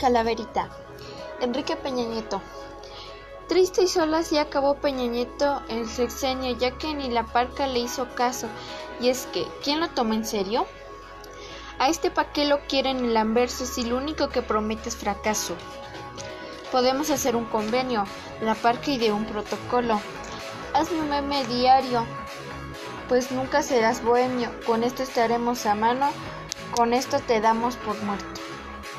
Calaverita. Enrique Peña Nieto. Triste y sola así acabó Peña Nieto el sexenio, ya que ni la parca le hizo caso. Y es que, ¿quién lo toma en serio? A este pa' qué lo quieren el anverso si lo único que promete es fracaso. Podemos hacer un convenio, la parca y de un protocolo. Hazme un meme diario, pues nunca serás bohemio. Con esto estaremos a mano, con esto te damos por muerto.